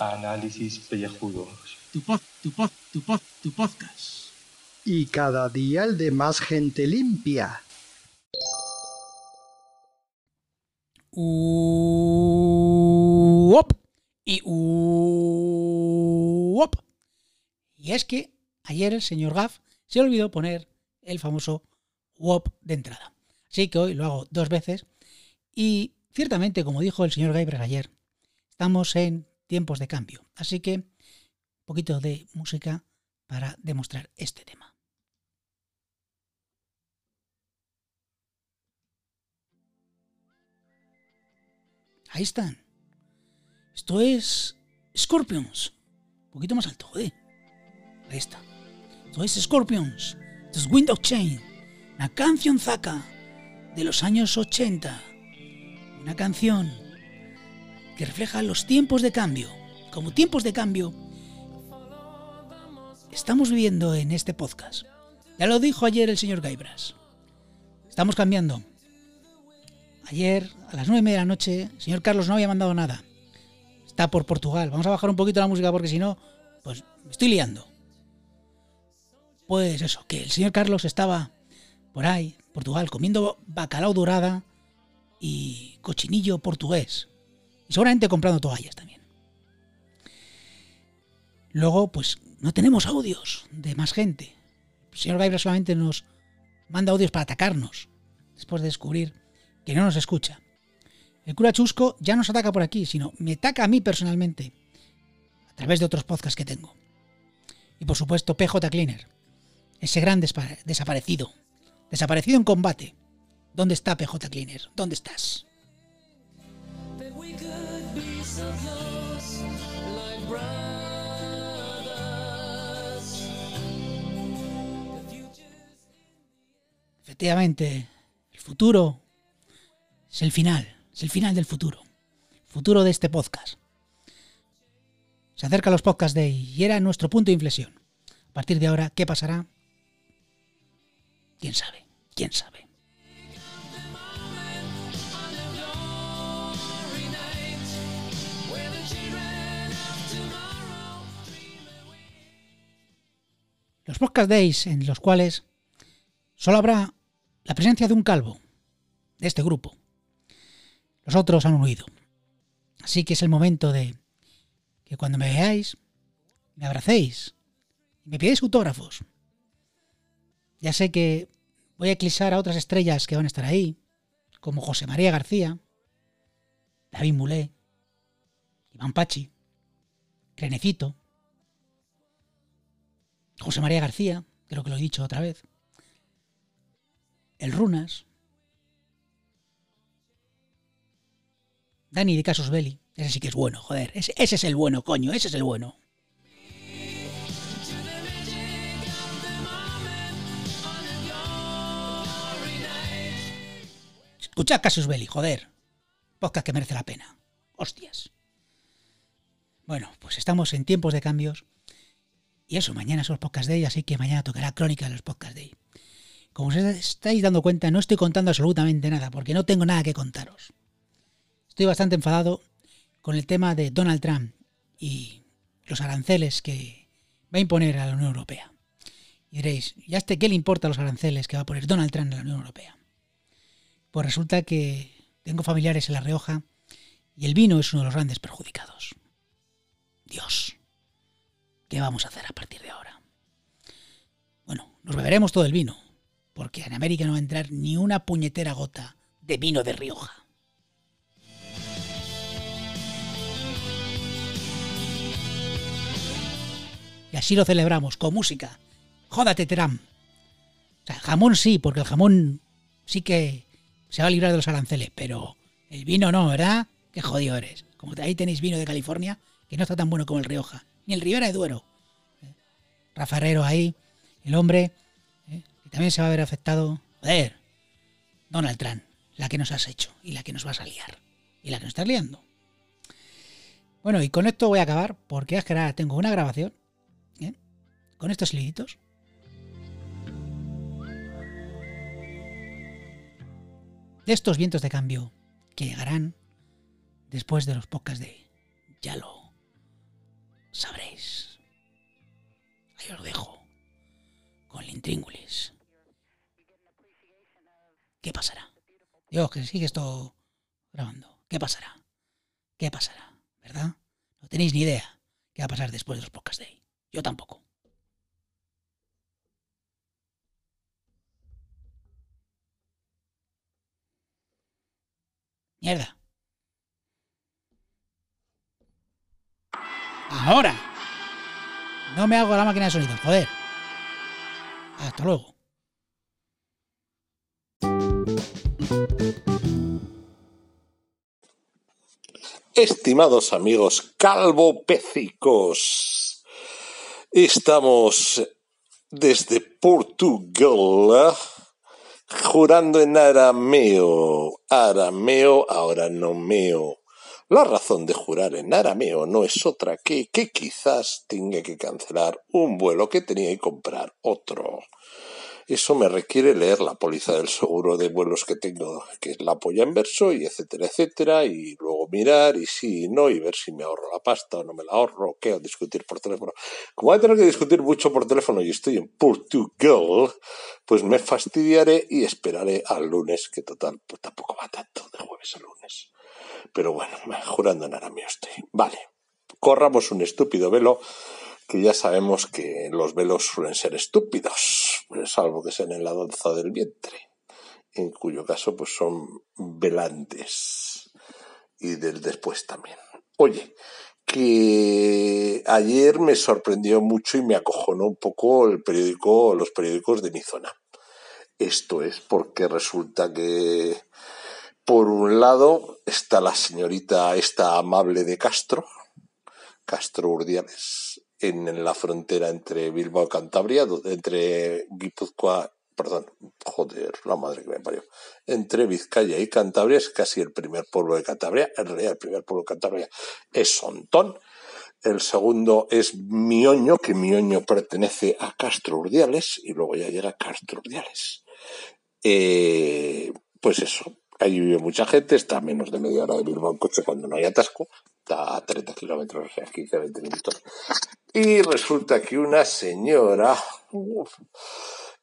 Análisis pellejudos. Tu pod, tu pod, tu pod, tu podcast. Y cada día el de más gente limpia. Uop. Y uop. Y es que ayer el señor Gaff se olvidó poner el famoso WOP de entrada. Así que hoy lo hago dos veces. Y ciertamente, como dijo el señor Gaibra ayer, estamos en tiempos de cambio. Así que un poquito de música para demostrar este tema. Ahí están. Esto es Scorpions. Un poquito más alto, joder. Ahí está. Esto es Scorpions. Esto es Window Chain. Una canción zaca de los años 80. Una canción que refleja los tiempos de cambio. Como tiempos de cambio estamos viviendo en este podcast. Ya lo dijo ayer el señor Gaibras. Estamos cambiando. Ayer, a las nueve y media de la noche, el señor Carlos no había mandado nada. Está por Portugal. Vamos a bajar un poquito la música porque si no, pues me estoy liando. Pues eso, que el señor Carlos estaba por ahí, Portugal, comiendo bacalao dorada y cochinillo portugués. Y seguramente comprando toallas también. Luego, pues no tenemos audios de más gente. El señor Gaibra solamente nos manda audios para atacarnos, después de descubrir que no nos escucha. El cura Chusco ya no nos ataca por aquí, sino me ataca a mí personalmente, a través de otros podcasts que tengo. Y por supuesto, PJ Cleaner, ese gran desaparecido, desaparecido en combate. ¿Dónde está PJ Cleaner? ¿Dónde estás? Efectivamente, el futuro es el final, es el final del futuro. Futuro de este podcast. Se acerca los podcasts de y era nuestro punto de inflexión. A partir de ahora, ¿qué pasará? ¿Quién sabe? ¿Quién sabe? Los podcast days en los cuales solo habrá la presencia de un calvo de este grupo. Los otros han huido. Así que es el momento de que cuando me veáis, me abracéis y me pidáis autógrafos. Ya sé que voy a eclipsar a otras estrellas que van a estar ahí, como José María García, David Mulé, Iván Pachi, Crenecito, José María García, creo que lo he dicho otra vez, el Runas, Dani de Casos Belli, ese sí que es bueno, joder, ese, ese es el bueno, coño, ese es el bueno. Escuchad Casus Belli, joder. Podcast que merece la pena. Hostias. Bueno, pues estamos en tiempos de cambios. Y eso, mañana son los podcast day, así que mañana tocará crónica de los podcast day. Como os estáis dando cuenta, no estoy contando absolutamente nada, porque no tengo nada que contaros. Estoy bastante enfadado con el tema de Donald Trump y los aranceles que va a imponer a la Unión Europea. Y diréis, ¿y a este qué le importa los aranceles que va a poner Donald Trump en la Unión Europea? Pues resulta que tengo familiares en La Rioja y el vino es uno de los grandes perjudicados. Dios, ¿qué vamos a hacer a partir de ahora? Bueno, nos beberemos todo el vino, porque en América no va a entrar ni una puñetera gota de vino de Rioja. Y así lo celebramos, con música. Jódate, Trump. O sea, jamón sí, porque el jamón sí que se va a librar de los aranceles, pero el vino no, ¿verdad? Qué jodido eres. Como ahí tenéis vino de California, que no está tan bueno como el Rioja, ni el Rivera de Duero. ¿Eh? Rafarrero ahí, el hombre, ¿eh? que también se va a ver afectado. Joder, Donald Trump, la que nos has hecho y la que nos vas a liar y la que nos estás liando. Bueno, y con esto voy a acabar porque es que ahora tengo una grabación ¿eh? con estos liditos de estos vientos de cambio que llegarán después de los podcasts de Ya lo sabréis. Ahí os dejo con el intríngulis. ¿Qué pasará? Dios, que sigue esto grabando. ¿Qué pasará? ¿Qué pasará? ¿Verdad? No tenéis ni idea qué va a pasar después de los podcasts de Yo tampoco. Ahora. No me hago la máquina de sonido, joder. Hasta luego. Estimados amigos calvopécicos, estamos desde Portugal jurando en arameo. Arameo, ahora no meo. La razón de jurar en arameo no es otra que que quizás tenga que cancelar un vuelo que tenía y comprar otro. Eso me requiere leer la póliza del seguro de vuelos que tengo, que es la polla en verso, y etcétera, etcétera, y luego mirar y sí y no, y ver si me ahorro la pasta o no me la ahorro, o qué, o discutir por teléfono. Como voy a tener que discutir mucho por teléfono y estoy en Portugal, pues me fastidiaré y esperaré al lunes, que total, pues tampoco va tanto de jueves a lunes. Pero bueno, jurando en arameo estoy. Vale, corramos un estúpido velo que ya sabemos que los velos suelen ser estúpidos, salvo que sean en la danza del vientre, en cuyo caso pues son velantes y del después también. Oye, que ayer me sorprendió mucho y me acojonó un poco el periódico, los periódicos de mi zona. Esto es porque resulta que por un lado está la señorita esta amable de Castro, Castro Urdiales, en la frontera entre Bilbao y Cantabria, entre Guipúzcoa, perdón, joder, la madre que me parió, entre Vizcaya y Cantabria, es casi el primer pueblo de Cantabria, en realidad el primer pueblo de Cantabria es Sontón, el segundo es Mioño, que Mioño pertenece a Castro Urdiales, y luego ya llega Castro Urdiales. Eh, pues eso, Allí vive mucha gente, está a menos de media hora de Bilbao en coche cuando no hay atasco, está a 30 kilómetros, o sea, 15, 20 minutos. Y resulta que una señora,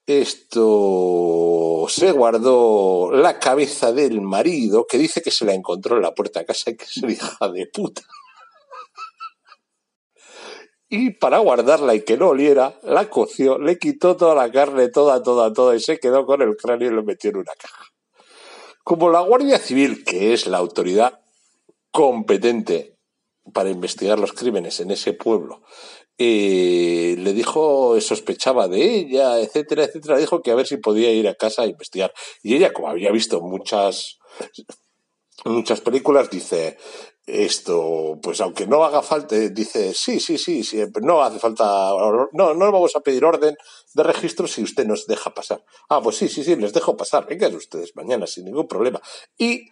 esto se guardó la cabeza del marido, que dice que se la encontró en la puerta de casa y que es hija de puta. Y para guardarla y que no oliera, la coció, le quitó toda la carne, toda, toda, toda, y se quedó con el cráneo y lo metió en una caja. Como la Guardia Civil, que es la autoridad competente para investigar los crímenes en ese pueblo, eh, le dijo, sospechaba de ella, etcétera, etcétera, dijo que a ver si podía ir a casa a investigar. Y ella, como había visto muchas, muchas películas, dice, esto, pues aunque no haga falta, dice, sí, sí, sí, sí, no hace falta, no, no vamos a pedir orden de registro si usted nos deja pasar. Ah, pues sí, sí, sí, les dejo pasar, vengan ustedes mañana sin ningún problema. Y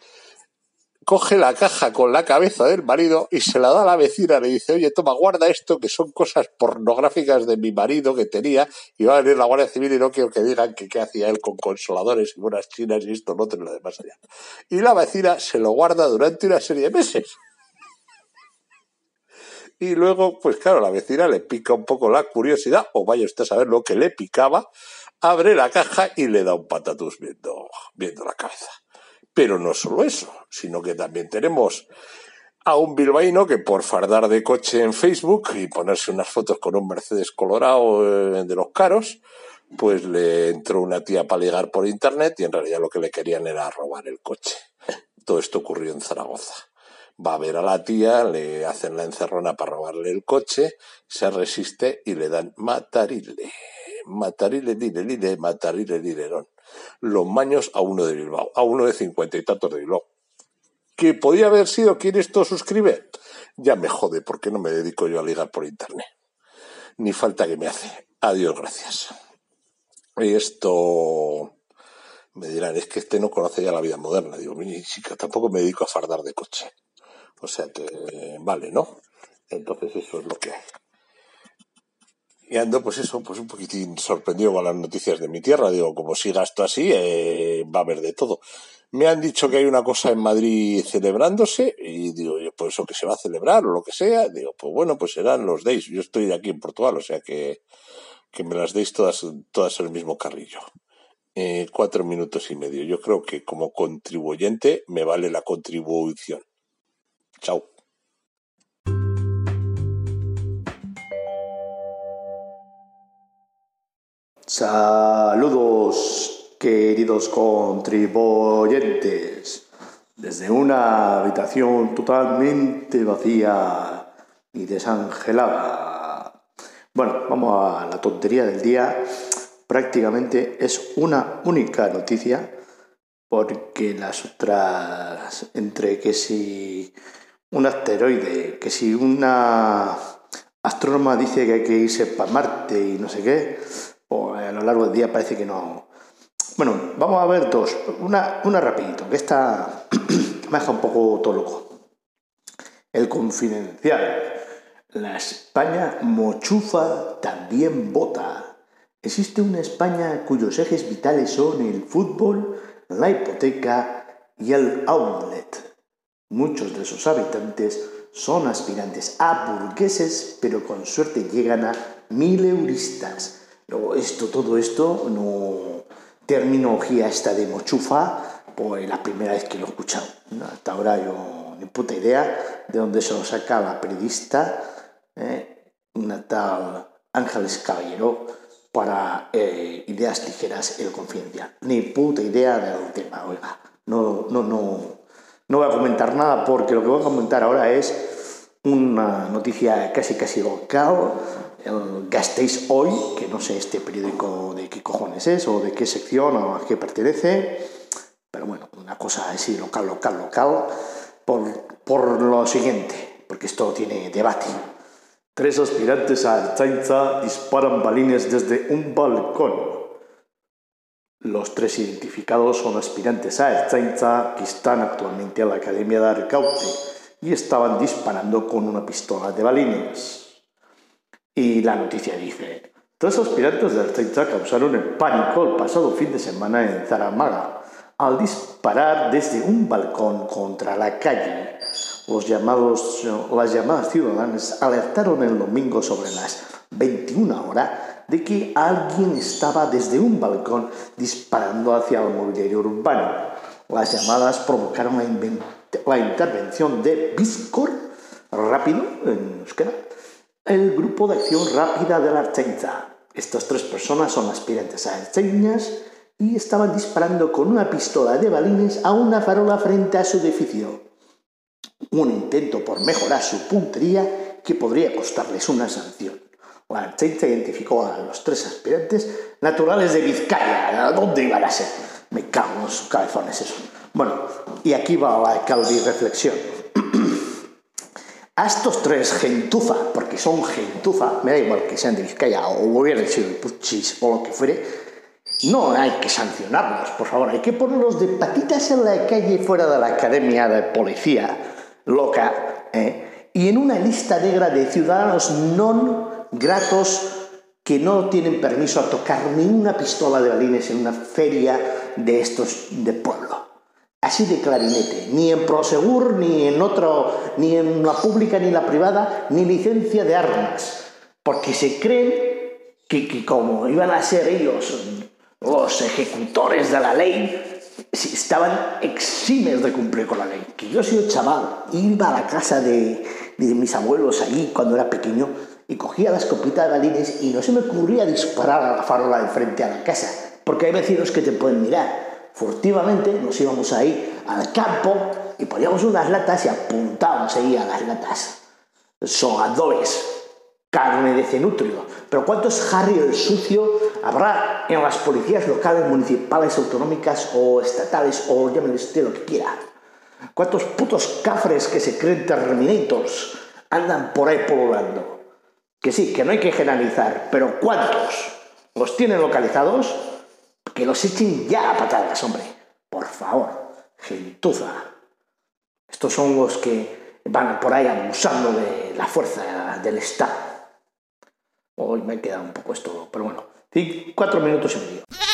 coge la caja con la cabeza del marido y se la da a la vecina, le dice, oye, toma, guarda esto, que son cosas pornográficas de mi marido que tenía, y va a venir la Guardia Civil y no quiero que digan que qué hacía él con consoladores y buenas chinas y esto, no otro lo demás allá. Y la vecina se lo guarda durante una serie de meses. Y luego, pues claro, la vecina le pica un poco la curiosidad, o vaya usted a saber lo que le picaba, abre la caja y le da un patatús viendo, viendo la cabeza. Pero no solo eso, sino que también tenemos a un bilbaíno que por fardar de coche en Facebook y ponerse unas fotos con un Mercedes colorado eh, de los caros, pues le entró una tía para ligar por internet y en realidad lo que le querían era robar el coche. Todo esto ocurrió en Zaragoza va a ver a la tía, le hacen la encerrona para robarle el coche, se resiste y le dan matarile. Matarile, dile, lile, matarile, dilerón. Los maños a uno de Bilbao, a uno de cincuenta y tantos de Bilbao. ¿Que podía haber sido quien esto suscribe? Ya me jode, porque no me dedico yo a ligar por internet. Ni falta que me hace. Adiós, gracias. Y esto me dirán, es que este no conoce ya la vida moderna. Digo, mi chica, tampoco me dedico a fardar de coche. O sea que, vale, ¿no? Entonces eso es lo que. Y ando, pues eso, pues un poquitín sorprendido con las noticias de mi tierra. Digo, como siga esto así, eh, va a haber de todo. me han dicho que hay una cosa en Madrid celebrándose y digo, pues eso que se va a celebrar o lo que sea. Digo, pues bueno, pues serán los Days. Yo estoy aquí en Portugal, o sea que, que me las deis todas, todas el mismo carrillo. Eh, cuatro minutos y medio. Yo creo que como contribuyente me vale la contribución. Chao. Saludos, queridos contribuyentes. Desde una habitación totalmente vacía y desangelada. Bueno, vamos a la tontería del día. Prácticamente es una única noticia porque las otras, entre que si un asteroide, que si una astrónoma dice que hay que irse para Marte y no sé qué, a lo largo del día parece que no. Bueno, vamos a ver dos. Una, una rapidito, que esta me deja un poco todo loco. El confidencial. La España mochufa también vota. Existe una España cuyos ejes vitales son el fútbol, la hipoteca y el outlet. Muchos de sus habitantes son aspirantes a burgueses, pero con suerte llegan a mileuristas Luego, esto, todo esto, no terminología esta de mochufa, pues la primera vez que lo he escuchado. Hasta ahora yo ni puta idea de dónde se lo saca la periodista, ¿eh? una tal Ángeles Caballero, para eh, ideas ligeras el confidencial. Ni puta idea del tema, oiga. No, no, no, no voy a comentar nada porque lo que voy a comentar ahora es una noticia casi casi local el Hoy, que no sé este periódico de qué cojones es o de qué sección o a qué pertenece, pero bueno, una cosa así local, local, local, por, por lo siguiente, porque esto tiene debate. Tres aspirantes a Archainza disparan balines desde un balcón. Los tres identificados son aspirantes a Archainza que están actualmente en la Academia de Arcaute y estaban disparando con una pistola de balines. Y la noticia dice, tres aspirantes del Archainza causaron el pánico el pasado fin de semana en Zaramaga al disparar desde un balcón contra la calle. Los llamados, las llamadas ciudadanas alertaron el domingo sobre las 21 horas de que alguien estaba desde un balcón disparando hacia el mobiliario urbano. Las llamadas provocaron la, la intervención de Biscor, rápido en euskera, el Grupo de Acción Rápida de la Archainza. Estas tres personas son aspirantes a archainas y estaban disparando con una pistola de balines a una farola frente a su edificio. Un intento por mejorar su puntería que podría costarles una sanción. La Archainza identificó a los tres aspirantes naturales de Vizcaya. ¿Dónde iban a ser? Me cago en los cabezones eso. Bueno, y aquí va la calvi reflexión. A estos tres gentuza, porque son gentuza, me da igual que sean de Vizcaya o hubieran sido de Puchis o lo que fuere, no hay que sancionarlos, por favor, hay que ponerlos de patitas en la calle fuera de la academia de policía loca ¿eh? y en una lista negra de ciudadanos no gratos que no tienen permiso a tocar ni una pistola de balines en una feria de estos de pueblo así de clarinete, ni en Prosegur, ni en otro, ni en la pública, ni en la privada, ni licencia de armas, porque se creen que, que como iban a ser ellos los ejecutores de la ley, estaban eximes de cumplir con la ley. Que yo soy chaval, iba a la casa de, de mis abuelos allí cuando era pequeño y cogía la escopeta de balines y no se me ocurría disparar a la farola de frente a la casa, porque hay vecinos que te pueden mirar furtivamente nos íbamos ahí al campo y poníamos unas latas y apuntábamos ahí a las latas. Sogadores, carne de cenutrio. Pero ¿cuántos Harry el sucio habrá en las policías locales, municipales, autonómicas o estatales o llámenle usted lo que quiera? ¿Cuántos putos cafres que se creen terminators andan por ahí poblando? Que sí, que no hay que generalizar, pero ¿cuántos los tienen localizados? Que los echen ya a patadas, hombre. Por favor. Gentuza. Estos son los que van por ahí abusando de la fuerza del Estado. Hoy me queda un poco esto, pero bueno. Cuatro minutos y medio.